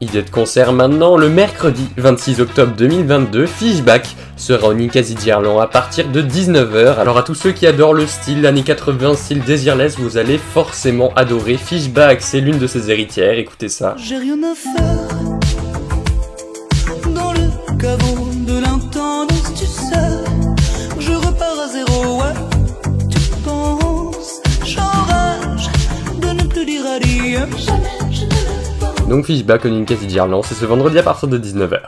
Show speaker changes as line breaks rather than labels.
Idée de concert maintenant, le mercredi 26 octobre 2022, Fishback sera au Ninkasi d'Irlande à partir de 19h. Alors à tous ceux qui adorent le style années 80, style Desireless, vous allez forcément adorer Fishback, c'est l'une de ses héritières, écoutez ça.
J'ai rien à faire dans le de l'intendance. Je repars à zéro. Tu penses, de ne dire.
Donc Fishback au Ninkasi d'Irlande, c'est ce vendredi à partir de 19h.